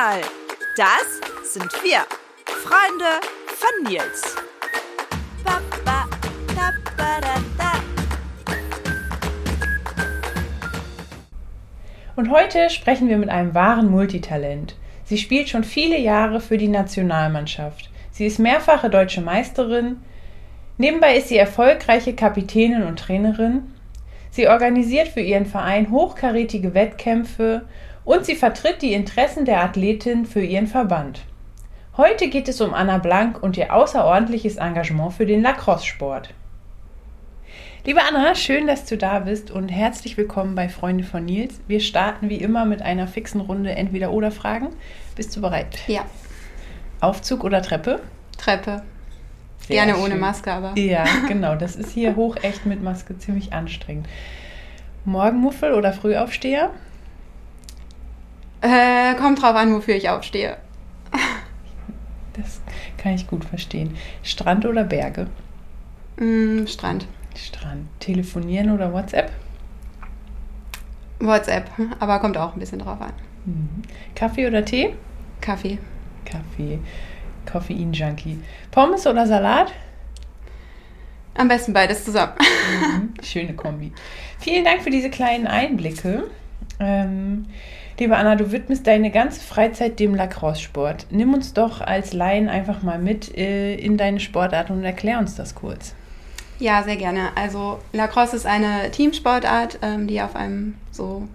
mal, das sind wir, Freunde von Nils. Und heute sprechen wir mit einem wahren Multitalent. Sie spielt schon viele Jahre für die Nationalmannschaft. Sie ist mehrfache deutsche Meisterin. Nebenbei ist sie erfolgreiche Kapitänin und Trainerin. Sie organisiert für ihren Verein hochkarätige Wettkämpfe und sie vertritt die Interessen der Athletin für ihren Verband. Heute geht es um Anna Blank und ihr außerordentliches Engagement für den Lacrosse-Sport. Liebe Anna, schön, dass du da bist und herzlich willkommen bei Freunde von Nils. Wir starten wie immer mit einer fixen Runde Entweder-Oder-Fragen. Bist du bereit? Ja. Aufzug oder Treppe? Treppe. Sehr Gerne schön. ohne Maske, aber. Ja, genau. Das ist hier hoch echt mit Maske ziemlich anstrengend. Morgenmuffel oder Frühaufsteher? Äh, kommt drauf an, wofür ich aufstehe. Das kann ich gut verstehen. Strand oder Berge? Mm, Strand. Strand. Telefonieren oder WhatsApp? WhatsApp, aber kommt auch ein bisschen drauf an. Mhm. Kaffee oder Tee? Kaffee. Kaffee. Koffein-Junkie. Pommes oder Salat? Am besten beides zusammen. Mhm. Schöne Kombi. Vielen Dank für diese kleinen Einblicke. Ähm, liebe Anna, du widmest deine ganze Freizeit dem Lacrosse-Sport. Nimm uns doch als Laien einfach mal mit äh, in deine Sportart und erklär uns das kurz. Ja, sehr gerne. Also Lacrosse ist eine Teamsportart, ähm, die auf einem so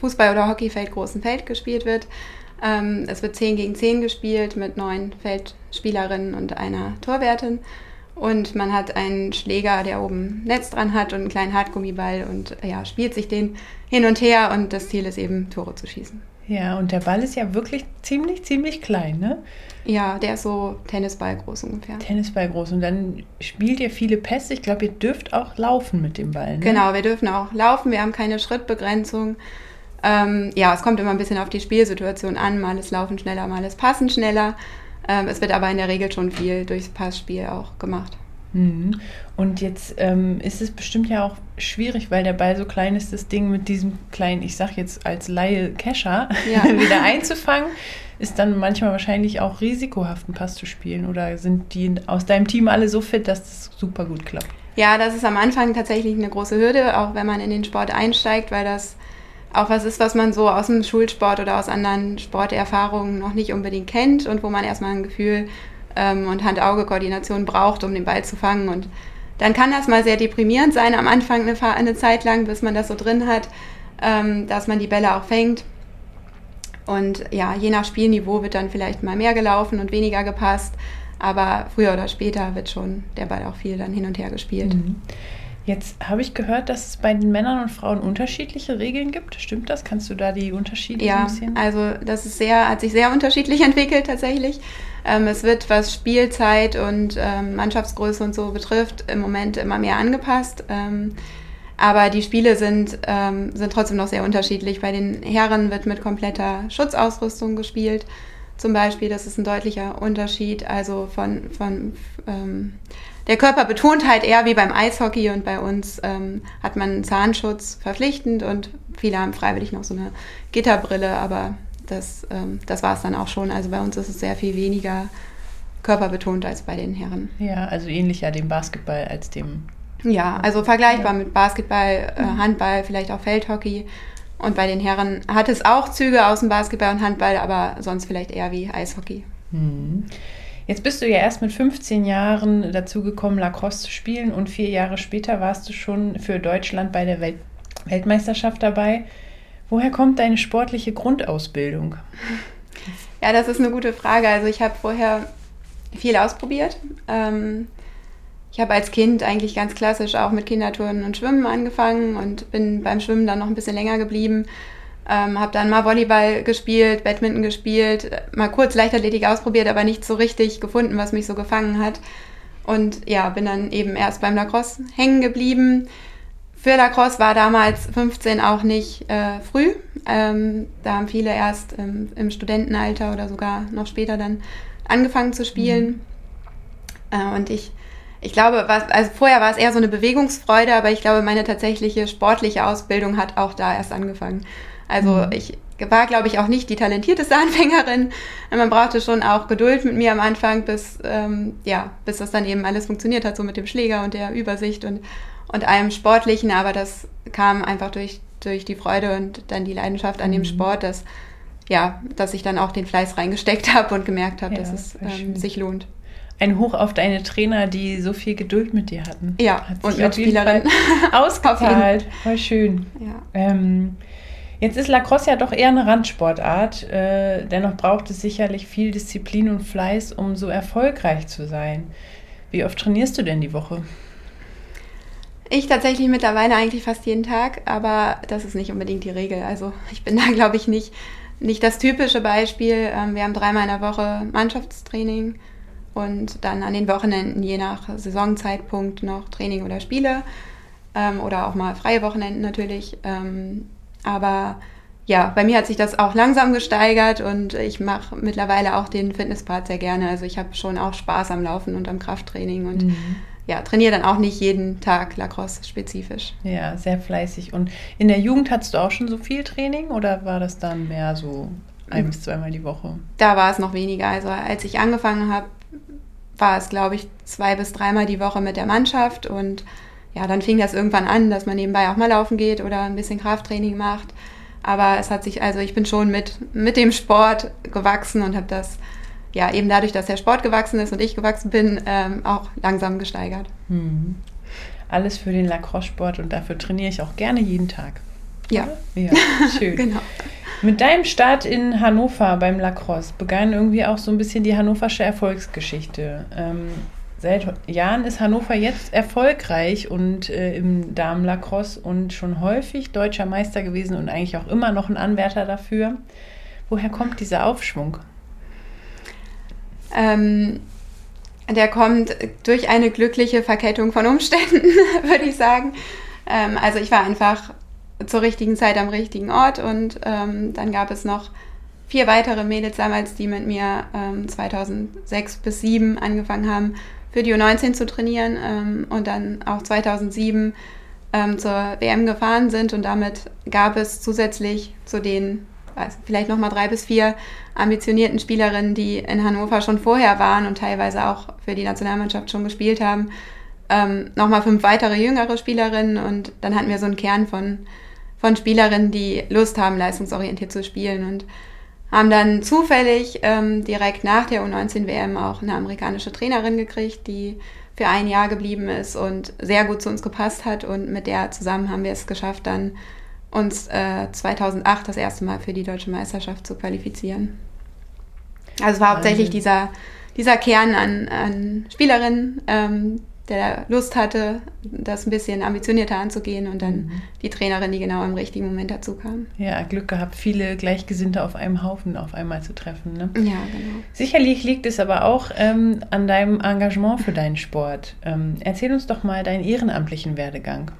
Fußball- oder Hockeyfeld großen Feld gespielt wird. Ähm, es wird 10 gegen 10 gespielt mit neun Feldspielerinnen und einer Torwärtin. Und man hat einen Schläger, der oben Netz dran hat und einen kleinen Hartgummiball und ja, spielt sich den hin und her und das Ziel ist eben, Tore zu schießen. Ja, und der Ball ist ja wirklich ziemlich, ziemlich klein, ne? Ja, der ist so Tennisball groß ungefähr. Tennisball groß. Und dann spielt ihr viele Pässe. Ich glaube, ihr dürft auch laufen mit dem Ball, ne? Genau, wir dürfen auch laufen, wir haben keine Schrittbegrenzung. Ähm, ja, es kommt immer ein bisschen auf die Spielsituation an. Mal ist Laufen schneller, mal ist Passen schneller. Ähm, es wird aber in der Regel schon viel durchs Passspiel auch gemacht. Mhm. Und jetzt ähm, ist es bestimmt ja auch schwierig, weil der Ball so klein ist, das Ding mit diesem kleinen, ich sag jetzt als Laie Kescher, Ja. wieder einzufangen. Ist dann manchmal wahrscheinlich auch risikohaft, einen Pass zu spielen? Oder sind die aus deinem Team alle so fit, dass das super gut klappt? Ja, das ist am Anfang tatsächlich eine große Hürde, auch wenn man in den Sport einsteigt, weil das auch was ist, was man so aus dem Schulsport oder aus anderen Sporterfahrungen noch nicht unbedingt kennt und wo man erstmal ein Gefühl ähm, und Hand-Auge-Koordination braucht, um den Ball zu fangen. Und dann kann das mal sehr deprimierend sein am Anfang eine, eine Zeit lang, bis man das so drin hat, ähm, dass man die Bälle auch fängt. Und ja, je nach Spielniveau wird dann vielleicht mal mehr gelaufen und weniger gepasst. Aber früher oder später wird schon der Ball auch viel dann hin und her gespielt. Mhm. Jetzt habe ich gehört, dass es bei den Männern und Frauen unterschiedliche Regeln gibt. Stimmt das? Kannst du da die Unterschiede so Ja, ein bisschen? also das ist sehr, hat sich sehr unterschiedlich entwickelt tatsächlich. Ähm, es wird, was Spielzeit und ähm, Mannschaftsgröße und so betrifft, im Moment immer mehr angepasst. Ähm, aber die Spiele sind, ähm, sind trotzdem noch sehr unterschiedlich. Bei den Herren wird mit kompletter Schutzausrüstung gespielt. Zum Beispiel, das ist ein deutlicher Unterschied. Also von, von ähm, der Körper betont halt eher wie beim Eishockey und bei uns ähm, hat man Zahnschutz verpflichtend und viele haben freiwillig noch so eine Gitterbrille, aber das, ähm, das war es dann auch schon. Also bei uns ist es sehr viel weniger körperbetont als bei den Herren. Ja, also ähnlicher dem Basketball als dem. Ja, also vergleichbar Ja. mit Basketball, äh, Handball, vielleicht auch Feldhockey. Und bei den Herren hat es auch Züge aus dem Basketball und Handball, aber sonst vielleicht eher wie Eishockey. Hm. Jetzt bist du ja erst mit 15 Jahren dazu gekommen, Lacrosse zu spielen und vier Jahre später warst du schon für Deutschland bei der Welt Weltmeisterschaft dabei. Woher kommt deine sportliche Grundausbildung? Ja, das ist eine gute Frage. Also ich habe vorher viel ausprobiert. Ähm, ich habe als Kind eigentlich ganz klassisch auch mit Kinderturnen und Schwimmen angefangen und bin beim Schwimmen dann noch ein bisschen länger geblieben. Ähm, habe dann mal Volleyball gespielt, Badminton gespielt, mal kurz Leichtathletik ausprobiert, aber nicht so richtig gefunden, was mich so gefangen hat. Und ja, bin dann eben erst beim Lacrosse hängen geblieben. Für Lacrosse war damals 15 auch nicht äh, früh. Ähm, da haben viele erst ähm, im Studentenalter oder sogar noch später dann angefangen zu spielen. Äh, und ich, ich glaube, was, also vorher war es eher so eine Bewegungsfreude, aber ich glaube, meine tatsächliche sportliche Ausbildung hat auch da erst angefangen. Also Mhm. ich war, glaube ich, auch nicht die talentierteste Anfängerin. Man brauchte schon auch Geduld mit mir am Anfang, bis, ähm, ja, bis das dann eben alles funktioniert hat, so mit dem Schläger und der Übersicht und, und allem Sportlichen. Aber das kam einfach durch, durch die Freude und dann die Leidenschaft an mhm. dem Sport, dass, ja, dass ich dann auch den Fleiß reingesteckt habe und gemerkt habe, ja, dass es ähm, sich lohnt. Ein Hoch auf deine Trainer, die so viel Geduld mit dir hatten. Ja, Hat und mit Spielerin. Ausgezahlt. Voll schön. Ja. Ähm, Jetzt ist Lacrosse ja doch eher eine Randsportart. Äh, dennoch braucht es sicherlich viel Disziplin und Fleiß, um so erfolgreich zu sein. Wie oft trainierst du denn die Woche? Ich tatsächlich mittlerweile eigentlich fast jeden Tag, aber das ist nicht unbedingt die Regel. Also ich bin da, glaube ich, nicht, nicht das typische Beispiel. Ähm, wir haben dreimal in der Woche Mannschaftstraining und dann an den Wochenenden je nach Saisonzeitpunkt noch Training oder Spiele ähm, oder auch mal freie Wochenenden natürlich. Ähm, aber ja, bei mir hat sich das auch langsam gesteigert und ich mache mittlerweile auch den Fitnesspart sehr gerne. Also ich habe schon auch Spaß am Laufen und am Krafttraining und mhm. ja, trainiere dann auch nicht jeden Tag Lacrosse spezifisch. Ja, sehr fleißig. Und in der Jugend hattest du auch schon so viel Training oder war das dann mehr so ein bis zweimal die Woche? Da war es noch weniger. Also als ich angefangen habe, war es, glaube ich, zwei bis dreimal die Woche mit der Mannschaft und ja, dann fing das irgendwann an, dass man nebenbei auch mal laufen geht oder ein bisschen Krafttraining macht. Aber es hat sich, also ich bin schon mit, mit dem Sport gewachsen und habe das, ja, eben dadurch, dass der Sport gewachsen ist und ich gewachsen bin, ähm, auch langsam gesteigert. Hm. Alles für den Lacrosse-Sport und dafür trainiere ich auch gerne jeden Tag. Ja. Ja, schön. genau. Mit deinem Start in Hannover beim Lacrosse begann irgendwie auch so ein bisschen die hannoversche Erfolgsgeschichte. Ähm, Seit Jahren ist Hannover jetzt erfolgreich und äh, im Damenlacrosse und schon häufig deutscher Meister gewesen und eigentlich auch immer noch ein Anwärter dafür. Woher kommt dieser Aufschwung? Ähm, der kommt durch eine glückliche Verkettung von Umständen, würde ich sagen. Ähm, also ich war einfach zur richtigen Zeit am richtigen Ort. Und ähm, dann gab es noch vier weitere Mädels damals, die mit mir 2006 ähm, bis 2007 angefangen haben für die U19 zu trainieren ähm, und dann auch 2007 ähm, zur WM gefahren sind. Und damit gab es zusätzlich zu den weiß, vielleicht nochmal drei bis vier ambitionierten Spielerinnen, die in Hannover schon vorher waren und teilweise auch für die Nationalmannschaft schon gespielt haben, ähm, nochmal fünf weitere jüngere Spielerinnen. Und dann hatten wir so einen Kern von, von Spielerinnen, die Lust haben, leistungsorientiert zu spielen und haben dann zufällig ähm, direkt nach der U19-WM auch eine amerikanische Trainerin gekriegt, die für ein Jahr geblieben ist und sehr gut zu uns gepasst hat. Und mit der zusammen haben wir es geschafft, dann uns äh, 2008 das erste Mal für die deutsche Meisterschaft zu qualifizieren. Also es war hauptsächlich dieser, dieser Kern an, an Spielerinnen, ähm, der Lust hatte, das ein bisschen ambitionierter anzugehen und dann mhm. die Trainerin, die genau im richtigen Moment dazu kam. Ja, Glück gehabt, viele Gleichgesinnte auf einem Haufen auf einmal zu treffen. Ne? Ja, genau. Sicherlich liegt es aber auch ähm, an deinem Engagement für deinen Sport. Ähm, erzähl uns doch mal deinen ehrenamtlichen Werdegang.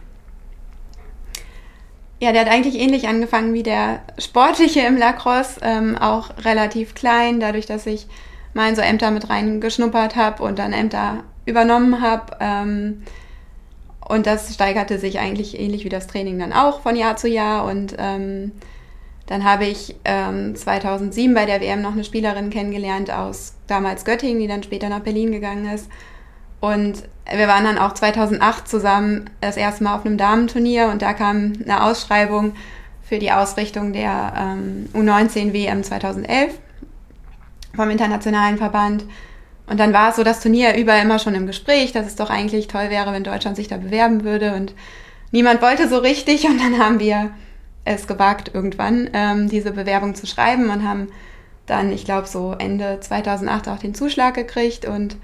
Ja, der hat eigentlich ähnlich angefangen wie der sportliche im Lacrosse, ähm, auch relativ klein, dadurch, dass ich mal in so Ämter mit reingeschnuppert habe und dann Ämter übernommen habe. Ähm, und das steigerte sich eigentlich ähnlich wie das Training dann auch von Jahr zu Jahr. Und ähm, dann habe ich ähm, 2007 bei der WM noch eine Spielerin kennengelernt aus damals Göttingen, die dann später nach Berlin gegangen ist. Und wir waren dann auch 2008 zusammen das erste Mal auf einem Damenturnier und da kam eine Ausschreibung für die Ausrichtung der ähm, U19 WM 2011 vom Internationalen Verband. Und dann war es so das Turnier über immer schon im Gespräch, dass es doch eigentlich toll wäre, wenn Deutschland sich da bewerben würde. Und niemand wollte so richtig. Und dann haben wir es gewagt, irgendwann ähm, diese Bewerbung zu schreiben und haben dann, ich glaube, so Ende 2008 auch den Zuschlag gekriegt. Und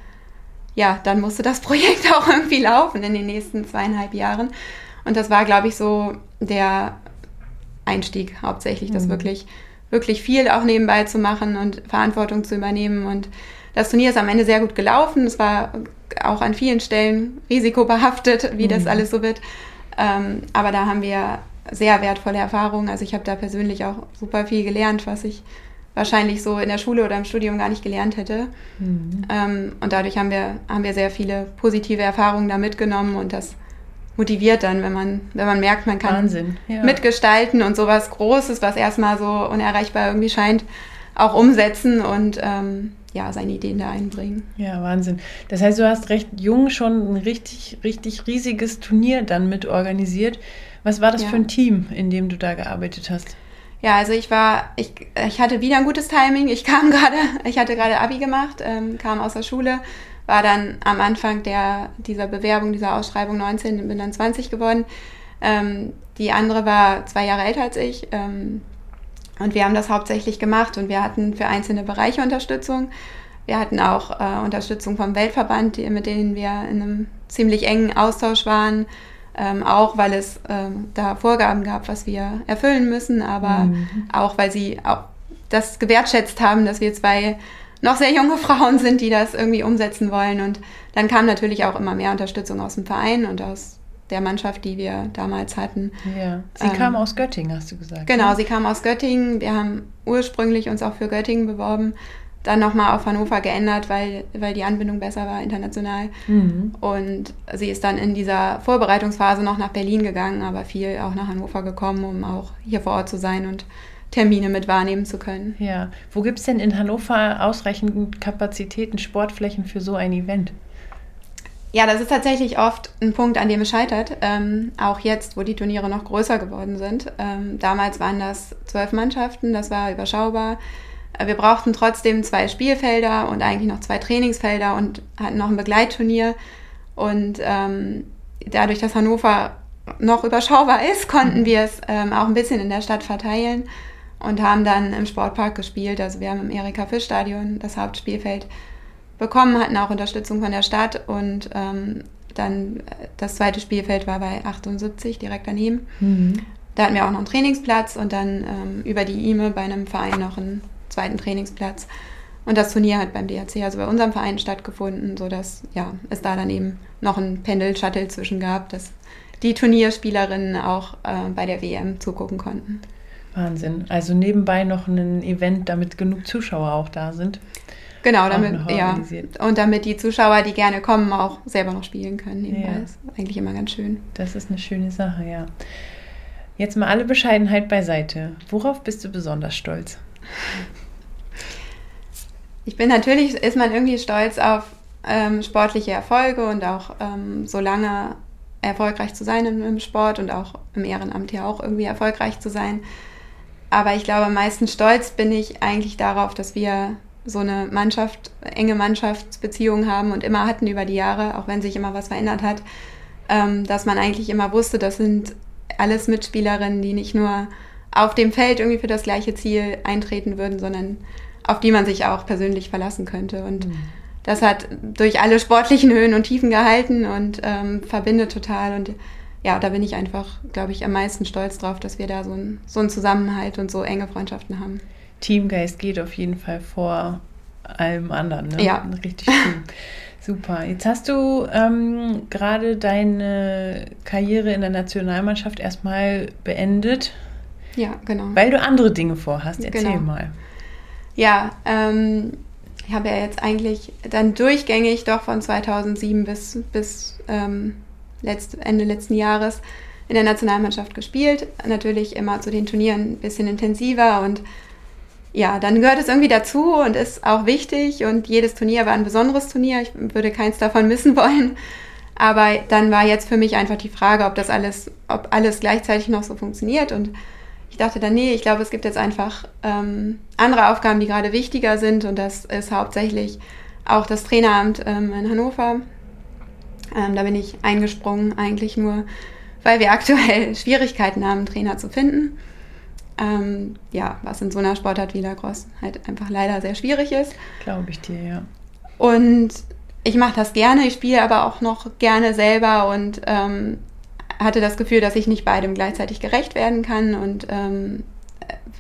ja, dann musste das Projekt auch irgendwie laufen in den nächsten zweieinhalb Jahren. Und das war, glaube ich, so der Einstieg hauptsächlich, das mhm. wirklich, wirklich viel auch nebenbei zu machen und Verantwortung zu übernehmen und das Turnier ist am Ende sehr gut gelaufen. Es war auch an vielen Stellen risikobehaftet, wie mhm. das alles so wird. Ähm, aber da haben wir sehr wertvolle Erfahrungen. Also ich habe da persönlich auch super viel gelernt, was ich wahrscheinlich so in der Schule oder im Studium gar nicht gelernt hätte. Mhm. Ähm, und dadurch haben wir, haben wir sehr viele positive Erfahrungen da mitgenommen und das motiviert dann, wenn man, wenn man merkt, man kann Wahnsinn, ja. mitgestalten und sowas Großes, was erstmal so unerreichbar irgendwie scheint, auch umsetzen und ähm, ja, seine Ideen da einbringen. Ja, Wahnsinn. Das heißt, du hast recht jung schon ein richtig, richtig riesiges Turnier dann mit organisiert. Was war das Ja. für ein Team, in dem du da gearbeitet hast? Ja, also ich war, ich, ich hatte wieder ein gutes Timing. Ich kam gerade, ich hatte gerade Abi gemacht, ähm, kam aus der Schule, war dann am Anfang der, dieser Bewerbung, dieser Ausschreibung 19 und bin dann 20 geworden. Ähm, die andere war zwei Jahre älter als ich. Ähm, und wir haben das hauptsächlich gemacht und wir hatten für einzelne Bereiche Unterstützung. Wir hatten auch äh, Unterstützung vom Weltverband, die, mit denen wir in einem ziemlich engen Austausch waren. Ähm, auch weil es ähm, da Vorgaben gab, was wir erfüllen müssen, aber Mhm. auch weil sie auch das gewertschätzt haben, dass wir zwei noch sehr junge Frauen sind, die das irgendwie umsetzen wollen. Und dann kam natürlich auch immer mehr Unterstützung aus dem Verein und aus der Mannschaft, die wir damals hatten. Ja. Sie Ähm, kam aus Göttingen, hast du gesagt. Genau, ne? sie kam aus Göttingen. Wir haben ursprünglich uns auch für Göttingen beworben, dann nochmal auf Hannover geändert, weil, weil die Anbindung besser war international. Mhm. Und sie ist dann in dieser Vorbereitungsphase noch nach Berlin gegangen, aber viel auch nach Hannover gekommen, um auch hier vor Ort zu sein und Termine mit wahrnehmen zu können. Ja. Wo gibt es denn in Hannover ausreichend Kapazitäten, Sportflächen für so ein Event? Ja, das ist tatsächlich oft ein Punkt, an dem es scheitert. Ähm, auch jetzt, wo die Turniere noch größer geworden sind. Ähm, damals waren das zwölf Mannschaften, das war überschaubar. Äh, Wir brauchten trotzdem zwei Spielfelder und eigentlich noch zwei Trainingsfelder und hatten noch ein Begleitturnier. Und ähm, dadurch, dass Hannover noch überschaubar ist, konnten wir es ähm, auch ein bisschen in der Stadt verteilen und haben dann im Sportpark gespielt. Also wir haben im Erika-Fisch-Stadion das Hauptspielfeld bekommen, hatten auch Unterstützung von der Stadt und ähm, dann äh, das zweite Spielfeld war bei 78 direkt daneben. Mhm. Da hatten wir auch noch einen Trainingsplatz und dann ähm, über die IME bei einem Verein noch einen zweiten Trainingsplatz. Und das Turnier hat beim DRC, also bei unserem Verein, stattgefunden, sodass ja, es da dann eben noch ein Pendel-Shuttle zwischen gab, dass die Turnierspielerinnen auch äh, bei der WM zugucken konnten. Wahnsinn. Also nebenbei noch ein Event, damit genug Zuschauer auch da sind. Genau, damit, ja. Und damit die Zuschauer, die gerne kommen, auch selber noch spielen können. Ja. ist eigentlich immer ganz schön. Das ist eine schöne Sache, ja. Jetzt mal alle Bescheidenheit beiseite. Worauf bist du besonders stolz? Ich bin natürlich, ist man irgendwie stolz auf ähm, sportliche Erfolge und auch ähm, so lange erfolgreich zu sein im, im Sport und auch im Ehrenamt ja auch irgendwie erfolgreich zu sein. Aber ich glaube, am meisten stolz bin ich eigentlich darauf, dass wir so eine Mannschaft, enge Mannschaftsbeziehung haben und immer hatten über die Jahre, auch wenn sich immer was verändert hat, ähm, dass man eigentlich immer wusste, das sind alles Mitspielerinnen, die nicht nur auf dem Feld irgendwie für das gleiche Ziel eintreten würden, sondern auf die man sich auch persönlich verlassen könnte. Und das hat durch alle sportlichen Höhen und Tiefen gehalten und ähm, verbindet total. Und ja, da bin ich einfach, glaube ich, am meisten stolz drauf, dass wir da so, ein, so einen Zusammenhalt und so enge Freundschaften haben. Teamgeist geht auf jeden Fall vor allem anderen. Ne? Ja. Richtig schön. Super. Jetzt hast du ähm, gerade deine Karriere in der Nationalmannschaft erstmal beendet, Ja, genau. weil du andere Dinge vorhast. Erzähl Genau. mal. Ja, ähm, ich habe ja jetzt eigentlich dann durchgängig doch von 2007 bis, bis ähm, letzt, Ende letzten Jahres in der Nationalmannschaft gespielt. Natürlich immer zu den Turnieren ein bisschen intensiver und ja, dann gehört es irgendwie dazu und ist auch wichtig und jedes Turnier war ein besonderes Turnier. Ich würde keins davon missen wollen. Aber dann war jetzt für mich einfach die Frage, ob das alles, ob alles gleichzeitig noch so funktioniert und ich dachte dann, nee, ich glaube, es gibt jetzt einfach ähm, andere Aufgaben, die gerade wichtiger sind und das ist hauptsächlich auch das Traineramt ähm, in Hannover. Ähm, da bin ich eingesprungen, eigentlich nur, weil wir aktuell Schwierigkeiten haben, Trainer zu finden. Ähm, ja, was in so einer Sportart wie Lacrosse halt einfach leider sehr schwierig ist. Glaube ich dir, ja. Und ich mache das gerne, ich spiele aber auch noch gerne selber und ähm, hatte das Gefühl, dass ich nicht beidem gleichzeitig gerecht werden kann und ähm,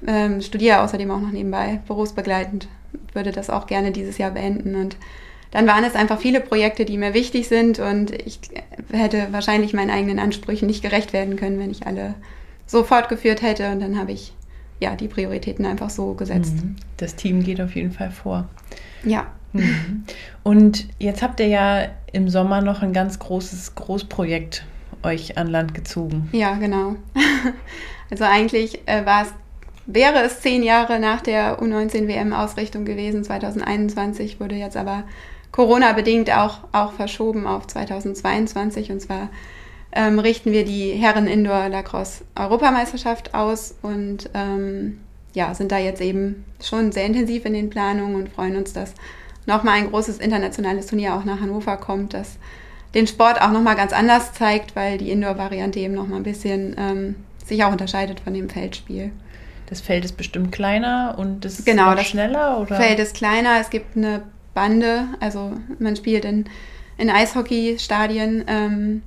ähm, studiere außerdem auch noch nebenbei berufsbegleitend, würde das auch gerne dieses Jahr beenden und dann waren es einfach viele Projekte, die mir wichtig sind und ich hätte wahrscheinlich meinen eigenen Ansprüchen nicht gerecht werden können, wenn ich alle so fortgeführt hätte und dann habe ich ja die Prioritäten einfach so gesetzt. Mhm. Das Team geht auf jeden Fall vor. Ja, Mhm. Und jetzt habt ihr ja im Sommer noch ein ganz großes Großprojekt euch an Land gezogen. Ja, genau. Also eigentlich äh, war es, wäre es zehn Jahre nach der U19-WM-Ausrichtung gewesen. 2021 wurde jetzt aber Corona-bedingt auch, auch verschoben auf 2022. Und zwar ähm, richten wir die Herren Indoor Lacrosse Europameisterschaft aus und ähm, ja, sind da jetzt eben schon sehr intensiv in den Planungen und freuen uns, dass nochmal ein großes internationales Turnier auch nach Hannover kommt, das den Sport auch nochmal ganz anders zeigt, weil die Indoor-Variante eben nochmal ein bisschen ähm, sich auch unterscheidet von dem Feldspiel. Das Feld ist bestimmt kleiner und das genau, ist schneller, oder? Das Feld ist kleiner, es gibt eine Bande, also man spielt in, in Eishockeystadien ähm,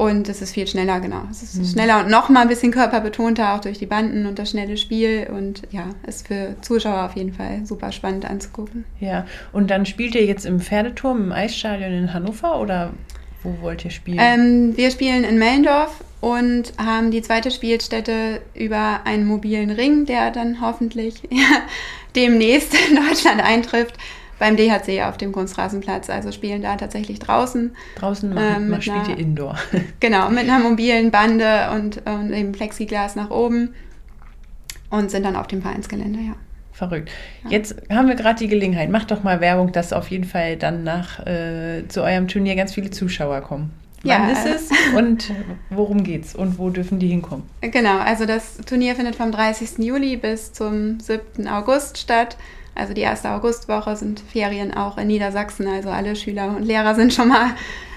und es ist viel schneller, genau. Es ist mhm. schneller und noch mal ein bisschen körperbetonter, auch durch die Banden und das schnelle Spiel. Und ja, ist für Zuschauer auf jeden Fall super spannend anzugucken. Ja, und dann spielt ihr jetzt im Pferdeturm im Eisstadion in Hannover oder wo wollt ihr spielen? Ähm, wir spielen in Mellendorf und haben die zweite Spielstätte über einen mobilen Ring, der dann hoffentlich demnächst in Deutschland eintrifft beim DHC auf dem Kunstrasenplatz. Also spielen da tatsächlich draußen. Draußen ähm, man spielt ihr Indoor. genau, mit einer mobilen Bande und, und eben Plexiglas nach oben und sind dann auf dem Vereinsgelände, ja. Verrückt. Ja. Jetzt haben wir gerade die Gelegenheit. Macht doch mal Werbung, dass auf jeden Fall dann nach äh, zu eurem Turnier ganz viele Zuschauer kommen. Wann ja, ist es und worum geht's und wo dürfen die hinkommen? Genau, also das Turnier findet vom 30. Juli bis zum 7. August statt. Also die erste Augustwoche sind Ferien auch in Niedersachsen. Also alle Schüler und Lehrer sind schon mal,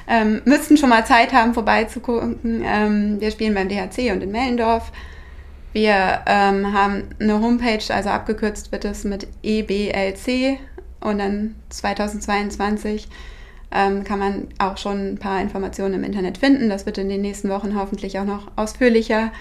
ähm, müssten schon mal Zeit haben, vorbeizugucken. Ähm, wir spielen beim DHC und in Mellendorf. Wir ähm, haben eine Homepage, also abgekürzt wird es mit EBLC und dann 2022 ähm, kann man auch schon ein paar Informationen im Internet finden. Das wird in den nächsten Wochen hoffentlich auch noch ausführlicher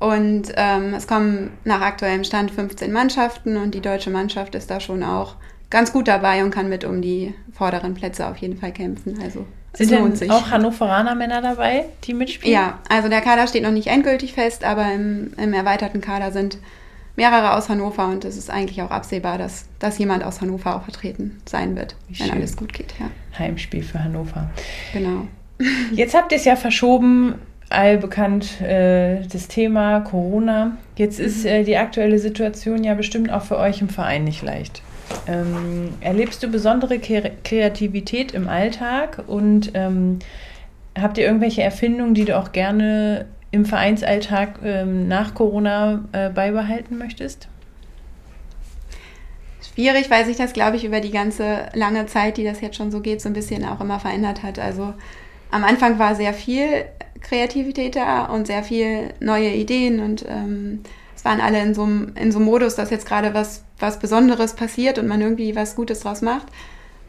und ähm, es kommen nach aktuellem Stand 15 Mannschaften und die deutsche Mannschaft ist da schon auch ganz gut dabei und kann mit um die vorderen Plätze auf jeden Fall kämpfen. Also sind lohnt sich. auch Hannoveraner Männer dabei, die mitspielen? Ja, also der Kader steht noch nicht endgültig fest, aber im, im erweiterten Kader sind mehrere aus Hannover und es ist eigentlich auch absehbar, dass, dass jemand aus Hannover auch vertreten sein wird, Wie wenn schön. alles gut geht. Ja. Heimspiel für Hannover. Genau. Jetzt habt ihr es ja verschoben allbekannt äh, das Thema Corona. Jetzt ist mhm. äh, die aktuelle Situation ja bestimmt auch für euch im Verein nicht leicht. Ähm, erlebst du besondere Ke Kreativität im Alltag und ähm, habt ihr irgendwelche Erfindungen, die du auch gerne im Vereinsalltag ähm, nach Corona äh, beibehalten möchtest? Schwierig, weil sich das, glaube ich, über die ganze lange Zeit, die das jetzt schon so geht, so ein bisschen auch immer verändert hat. Also am Anfang war sehr viel Kreativität da und sehr viel neue Ideen und ähm, es waren alle in so einem in so Modus, dass jetzt gerade was, was Besonderes passiert und man irgendwie was Gutes draus macht.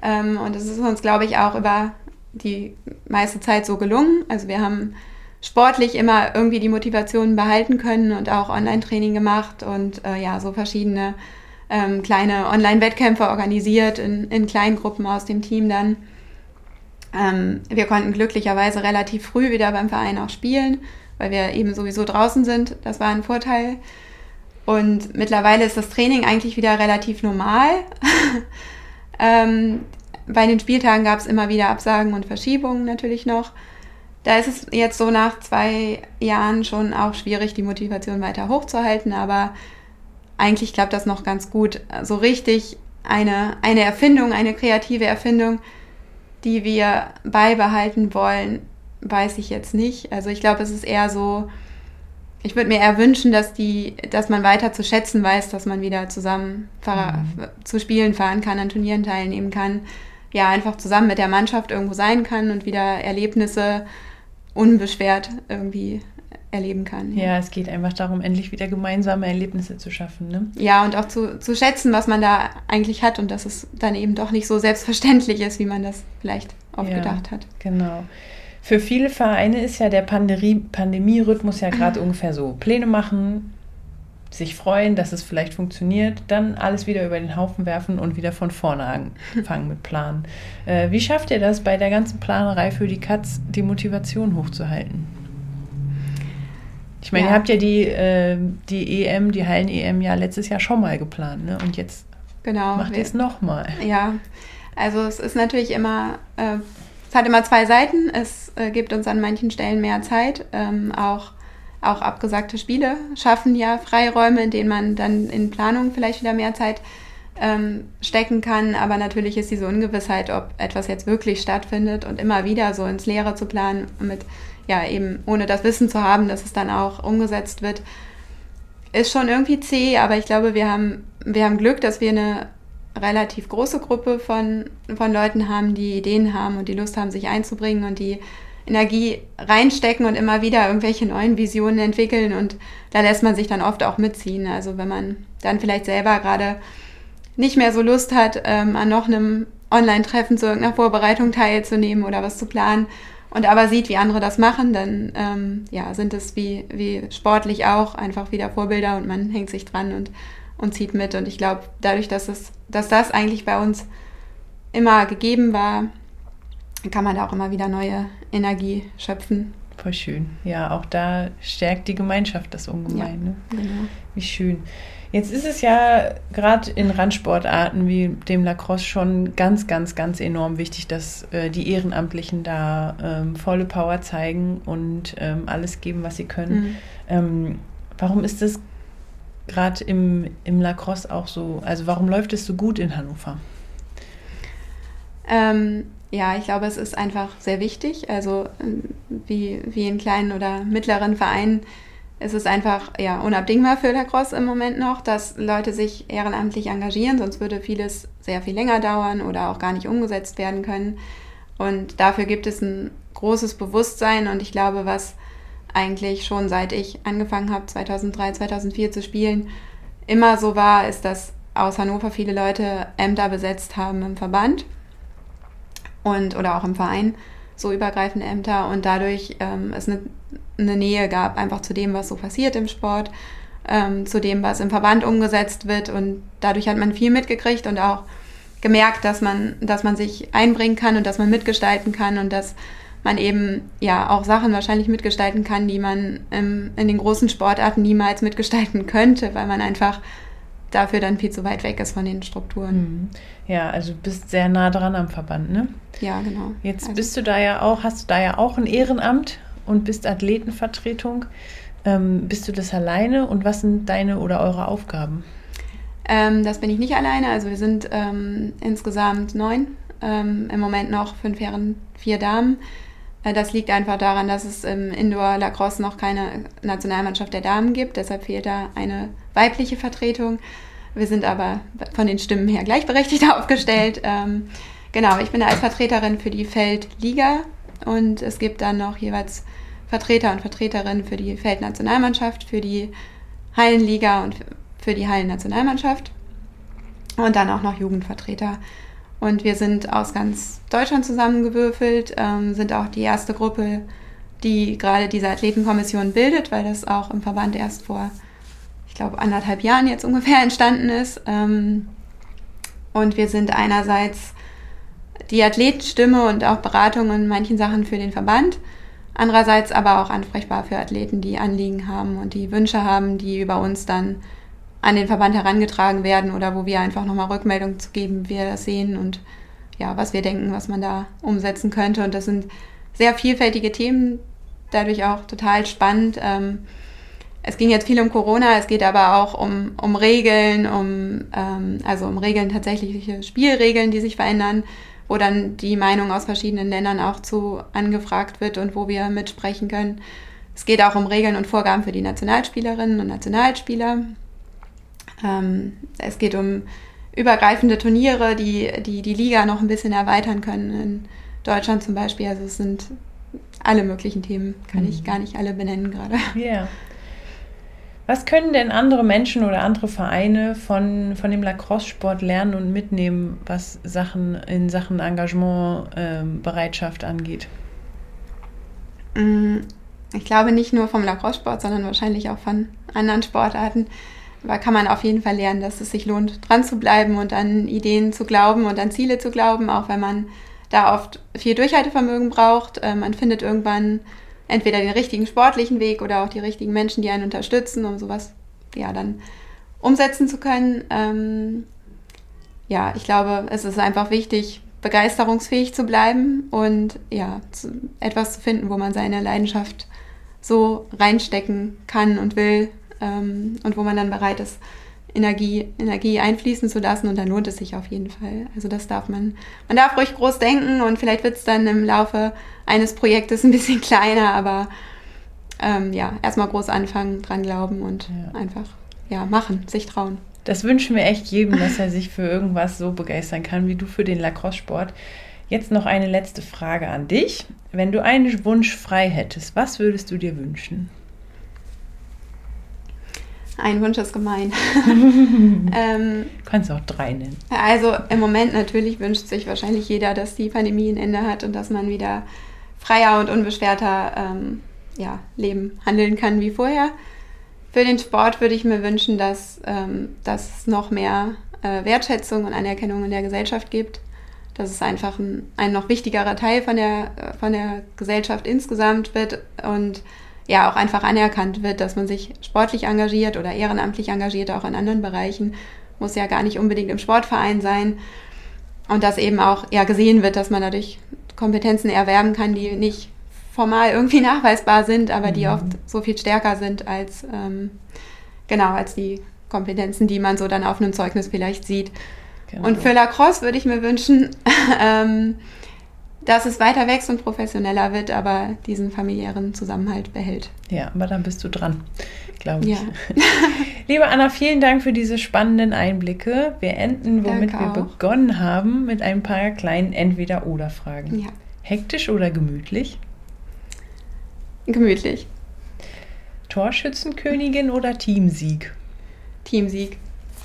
Ähm, und es ist uns, glaube ich, auch über die meiste Zeit so gelungen. Also wir haben sportlich immer irgendwie die Motivation behalten können und auch Online-Training gemacht und äh, ja, so verschiedene ähm, kleine Online-Wettkämpfe organisiert in, in kleinen Gruppen aus dem Team dann. Ähm, wir konnten glücklicherweise relativ früh wieder beim Verein auch spielen, weil wir eben sowieso draußen sind. Das war ein Vorteil. Und mittlerweile ist das Training eigentlich wieder relativ normal. ähm, bei den Spieltagen gab es immer wieder Absagen und Verschiebungen natürlich noch. Da ist es jetzt so nach zwei Jahren schon auch schwierig, die Motivation weiter hochzuhalten, aber eigentlich klappt das noch ganz gut. So richtig eine, eine Erfindung, eine kreative Erfindung die wir beibehalten wollen, weiß ich jetzt nicht. Also ich glaube, es ist eher so, ich würde mir eher wünschen, dass die, dass man weiter zu schätzen weiß, dass man wieder zusammen mhm. zu Spielen fahren kann, an Turnieren teilnehmen kann, ja, einfach zusammen mit der Mannschaft irgendwo sein kann und wieder Erlebnisse unbeschwert irgendwie erleben kann. Ja. ja, es geht einfach darum, endlich wieder gemeinsame Erlebnisse zu schaffen. Ne? Ja, und auch zu, zu schätzen, was man da eigentlich hat und dass es dann eben doch nicht so selbstverständlich ist, wie man das vielleicht oft ja, gedacht hat. Genau. Für viele Vereine ist ja der Pandemie Pandemierhythmus ja gerade ungefähr so. Pläne machen, sich freuen, dass es vielleicht funktioniert, dann alles wieder über den Haufen werfen und wieder von vorne anfangen mit Planen. Äh, wie schafft ihr das bei der ganzen Planerei für die Katz, die Motivation hochzuhalten? Ich meine, ja. ihr habt ja die, äh, die EM, die Hallen-EM ja letztes Jahr schon mal geplant, ne? Und jetzt genau, macht ihr es nochmal. Ja, also es ist natürlich immer äh, es hat immer zwei Seiten. Es äh, gibt uns an manchen Stellen mehr Zeit. Ähm, auch, auch abgesagte Spiele schaffen ja Freiräume, in denen man dann in Planung vielleicht wieder mehr Zeit ähm, stecken kann. Aber natürlich ist diese Ungewissheit, ob etwas jetzt wirklich stattfindet und immer wieder so ins Leere zu planen, mit ja eben ohne das Wissen zu haben, dass es dann auch umgesetzt wird, ist schon irgendwie zäh. Aber ich glaube, wir haben, wir haben Glück, dass wir eine relativ große Gruppe von, von Leuten haben, die Ideen haben und die Lust haben, sich einzubringen und die Energie reinstecken und immer wieder irgendwelche neuen Visionen entwickeln. Und da lässt man sich dann oft auch mitziehen. Also wenn man dann vielleicht selber gerade nicht mehr so Lust hat, ähm, an noch einem Online-Treffen zu irgendeiner Vorbereitung teilzunehmen oder was zu planen und aber sieht, wie andere das machen, dann ähm, ja, sind es wie, wie sportlich auch einfach wieder Vorbilder und man hängt sich dran und und zieht mit. Und ich glaube, dadurch, dass, es, dass das eigentlich bei uns immer gegeben war, kann man da auch immer wieder neue Energie schöpfen. Voll schön. Ja, auch da stärkt die Gemeinschaft das ungemein. Ja, ne? genau. Wie schön. Jetzt ist es ja gerade in Randsportarten wie dem Lacrosse schon ganz, ganz, ganz enorm wichtig, dass äh, die Ehrenamtlichen da ähm, volle Power zeigen und ähm, alles geben, was sie können. Mhm. Ähm, warum ist das gerade im, im Lacrosse auch so, also warum läuft es so gut in Hannover? Ähm, ja, ich glaube, es ist einfach sehr wichtig. Also wie, wie in kleinen oder mittleren Vereinen ist es einfach ja, unabdingbar für Lacrosse im Moment noch, dass Leute sich ehrenamtlich engagieren, sonst würde vieles sehr viel länger dauern oder auch gar nicht umgesetzt werden können. Und dafür gibt es ein großes Bewusstsein und ich glaube, was eigentlich schon seit ich angefangen habe, 2003, 2004 zu spielen, immer so war, ist, dass aus Hannover viele Leute Ämter besetzt haben im Verband und oder auch im Verein, so übergreifende Ämter und dadurch ähm, es eine, eine Nähe gab einfach zu dem, was so passiert im Sport, ähm, zu dem, was im Verband umgesetzt wird und dadurch hat man viel mitgekriegt und auch gemerkt, dass man, dass man sich einbringen kann und dass man mitgestalten kann und dass man eben ja auch Sachen wahrscheinlich mitgestalten kann, die man ähm, in den großen Sportarten niemals mitgestalten könnte, weil man einfach dafür dann viel zu weit weg ist von den Strukturen. Mhm. Ja, also du bist sehr nah dran am Verband, ne? Ja, genau. Jetzt also. bist du da ja auch, hast du da ja auch ein Ehrenamt und bist Athletenvertretung. Ähm, bist du das alleine und was sind deine oder eure Aufgaben? Ähm, das bin ich nicht alleine. Also wir sind ähm, insgesamt neun, ähm, im Moment noch fünf Herren, vier Damen. Äh, das liegt einfach daran, dass es im Indoor Lacrosse noch keine Nationalmannschaft der Damen gibt. Deshalb fehlt da eine weibliche Vertretung. Wir sind aber von den Stimmen her gleichberechtigt aufgestellt. Ähm, genau, ich bin als Vertreterin für die Feldliga und es gibt dann noch jeweils Vertreter und Vertreterinnen für die Feldnationalmannschaft, für die Hallenliga und für die Hallennationalmannschaft und dann auch noch Jugendvertreter. Und wir sind aus ganz Deutschland zusammengewürfelt, ähm, sind auch die erste Gruppe, die gerade diese Athletenkommission bildet, weil das auch im Verband erst vor, ich glaube, anderthalb Jahren jetzt ungefähr entstanden ist. Ähm, und wir sind einerseits die Athletenstimme und auch Beratung in manchen Sachen für den Verband. Andererseits aber auch ansprechbar für Athleten, die Anliegen haben und die Wünsche haben, die über uns dann an den Verband herangetragen werden oder wo wir einfach nochmal Rückmeldung zu geben, wie wir das sehen und ja, was wir denken, was man da umsetzen könnte. Und das sind sehr vielfältige Themen, dadurch auch total spannend. Ähm, es ging jetzt viel um Corona, es geht aber auch um, um Regeln, um, ähm, also um Regeln, tatsächliche Spielregeln, die sich verändern, wo dann die Meinung aus verschiedenen Ländern auch zu angefragt wird und wo wir mitsprechen können. Es geht auch um Regeln und Vorgaben für die Nationalspielerinnen und Nationalspieler. Ähm, es geht um übergreifende Turniere, die, die die Liga noch ein bisschen erweitern können. In Deutschland zum Beispiel. Also es sind alle möglichen Themen, kann mhm. ich gar nicht alle benennen gerade. Ja. Yeah. Was können denn andere Menschen oder andere Vereine von, von dem Lacrosse-Sport lernen und mitnehmen, was Sachen in Sachen Engagement, ähm, Bereitschaft angeht? Mm, ich glaube nicht nur vom Lacrosse-Sport, sondern wahrscheinlich auch von anderen Sportarten da kann man auf jeden Fall lernen, dass es sich lohnt, dran zu bleiben und an Ideen zu glauben und an Ziele zu glauben, auch wenn man da oft viel Durchhaltevermögen braucht. Äh, man findet irgendwann entweder den richtigen sportlichen Weg oder auch die richtigen Menschen, die einen unterstützen, um sowas ja dann umsetzen zu können. Ähm, ja, ich glaube, es ist einfach wichtig, begeisterungsfähig zu bleiben und ja, zu, etwas zu finden, wo man seine Leidenschaft so reinstecken kann und will ähm, und wo man dann bereit ist, Energie, Energie einfließen zu lassen und dann lohnt es sich auf jeden Fall. Also das darf man, man darf ruhig groß denken und vielleicht wird es dann im Laufe eines Projektes ein bisschen kleiner, aber ähm, ja, erstmal groß anfangen, dran glauben und ja. einfach ja, machen, sich trauen. Das wünschen wir echt jedem, dass er sich für irgendwas so begeistern kann wie du für den Lacrosse-Sport. Jetzt noch eine letzte Frage an dich. Wenn du einen Wunsch frei hättest, was würdest du dir wünschen? Ein Wunsch ist gemein. ähm, du kannst auch drei nennen. Also im Moment natürlich wünscht sich wahrscheinlich jeder, dass die Pandemie ein Ende hat und dass man wieder freier und unbeschwerter ähm, ja, leben, handeln kann wie vorher. Für den Sport würde ich mir wünschen, dass, ähm, dass es noch mehr äh, Wertschätzung und Anerkennung in der Gesellschaft gibt. Dass es einfach ein, ein noch wichtigerer Teil von der, äh, von der Gesellschaft insgesamt wird und ja auch einfach anerkannt wird, dass man sich sportlich engagiert oder ehrenamtlich engagiert, auch in anderen Bereichen. Muss ja gar nicht unbedingt im Sportverein sein. Und dass eben auch ja, gesehen wird, dass man dadurch Kompetenzen erwerben kann, die nicht formal irgendwie nachweisbar sind, aber die mhm. oft so viel stärker sind als, ähm, genau, als die Kompetenzen, die man so dann auf einem Zeugnis vielleicht sieht. Genau. Und für Lacrosse würde ich mir wünschen, ähm, dass es weiter wächst und professioneller wird, aber diesen familiären Zusammenhalt behält. Ja, aber dann bist du dran, glaube ich. Ja. Liebe Anna, vielen Dank für diese spannenden Einblicke. Wir enden, womit wir begonnen haben, mit ein paar kleinen Entweder-Oder-Fragen. Ja. Hektisch oder gemütlich? Gemütlich. Torschützenkönigin oder Teamsieg? Teamsieg.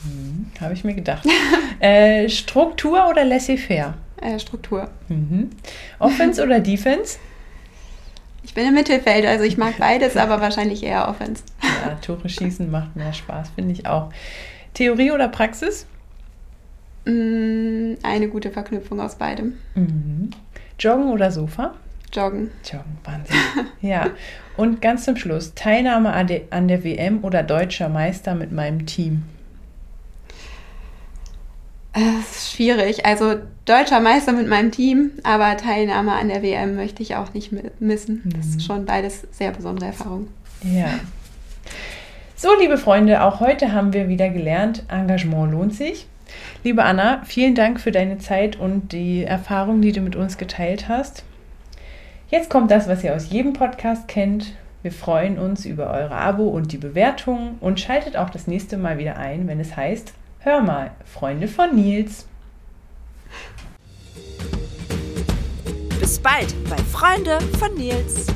Hm, Habe ich mir gedacht. äh, Struktur oder laissez-faire? Äh, Struktur. Mhm. Offense oder Defense? Ich bin im Mittelfeld, also ich mag beides, aber wahrscheinlich eher Offense. Ja, Tore schießen macht mehr Spaß, finde ich auch. Theorie oder Praxis? Mm, eine gute Verknüpfung aus beidem. Mhm. Joggen oder Sofa? Joggen. Joggen, Wahnsinn. ja. Und ganz zum Schluss, Teilnahme an der WM oder deutscher Meister mit meinem Team? Das ist schwierig. Also deutscher Meister mit meinem Team, aber Teilnahme an der WM möchte ich auch nicht missen. Das ist mhm. schon beides sehr besondere Erfahrungen. Ja. So, liebe Freunde, auch heute haben wir wieder gelernt, Engagement lohnt sich. Liebe Anna, vielen Dank für deine Zeit und die Erfahrung, die du mit uns geteilt hast. Jetzt kommt das, was ihr aus jedem Podcast kennt. Wir freuen uns über eure Abo und die Bewertungen und schaltet auch das nächste Mal wieder ein, wenn es heißt, hör mal, Freunde von Nils. Bis bald bei Freunde von Nils.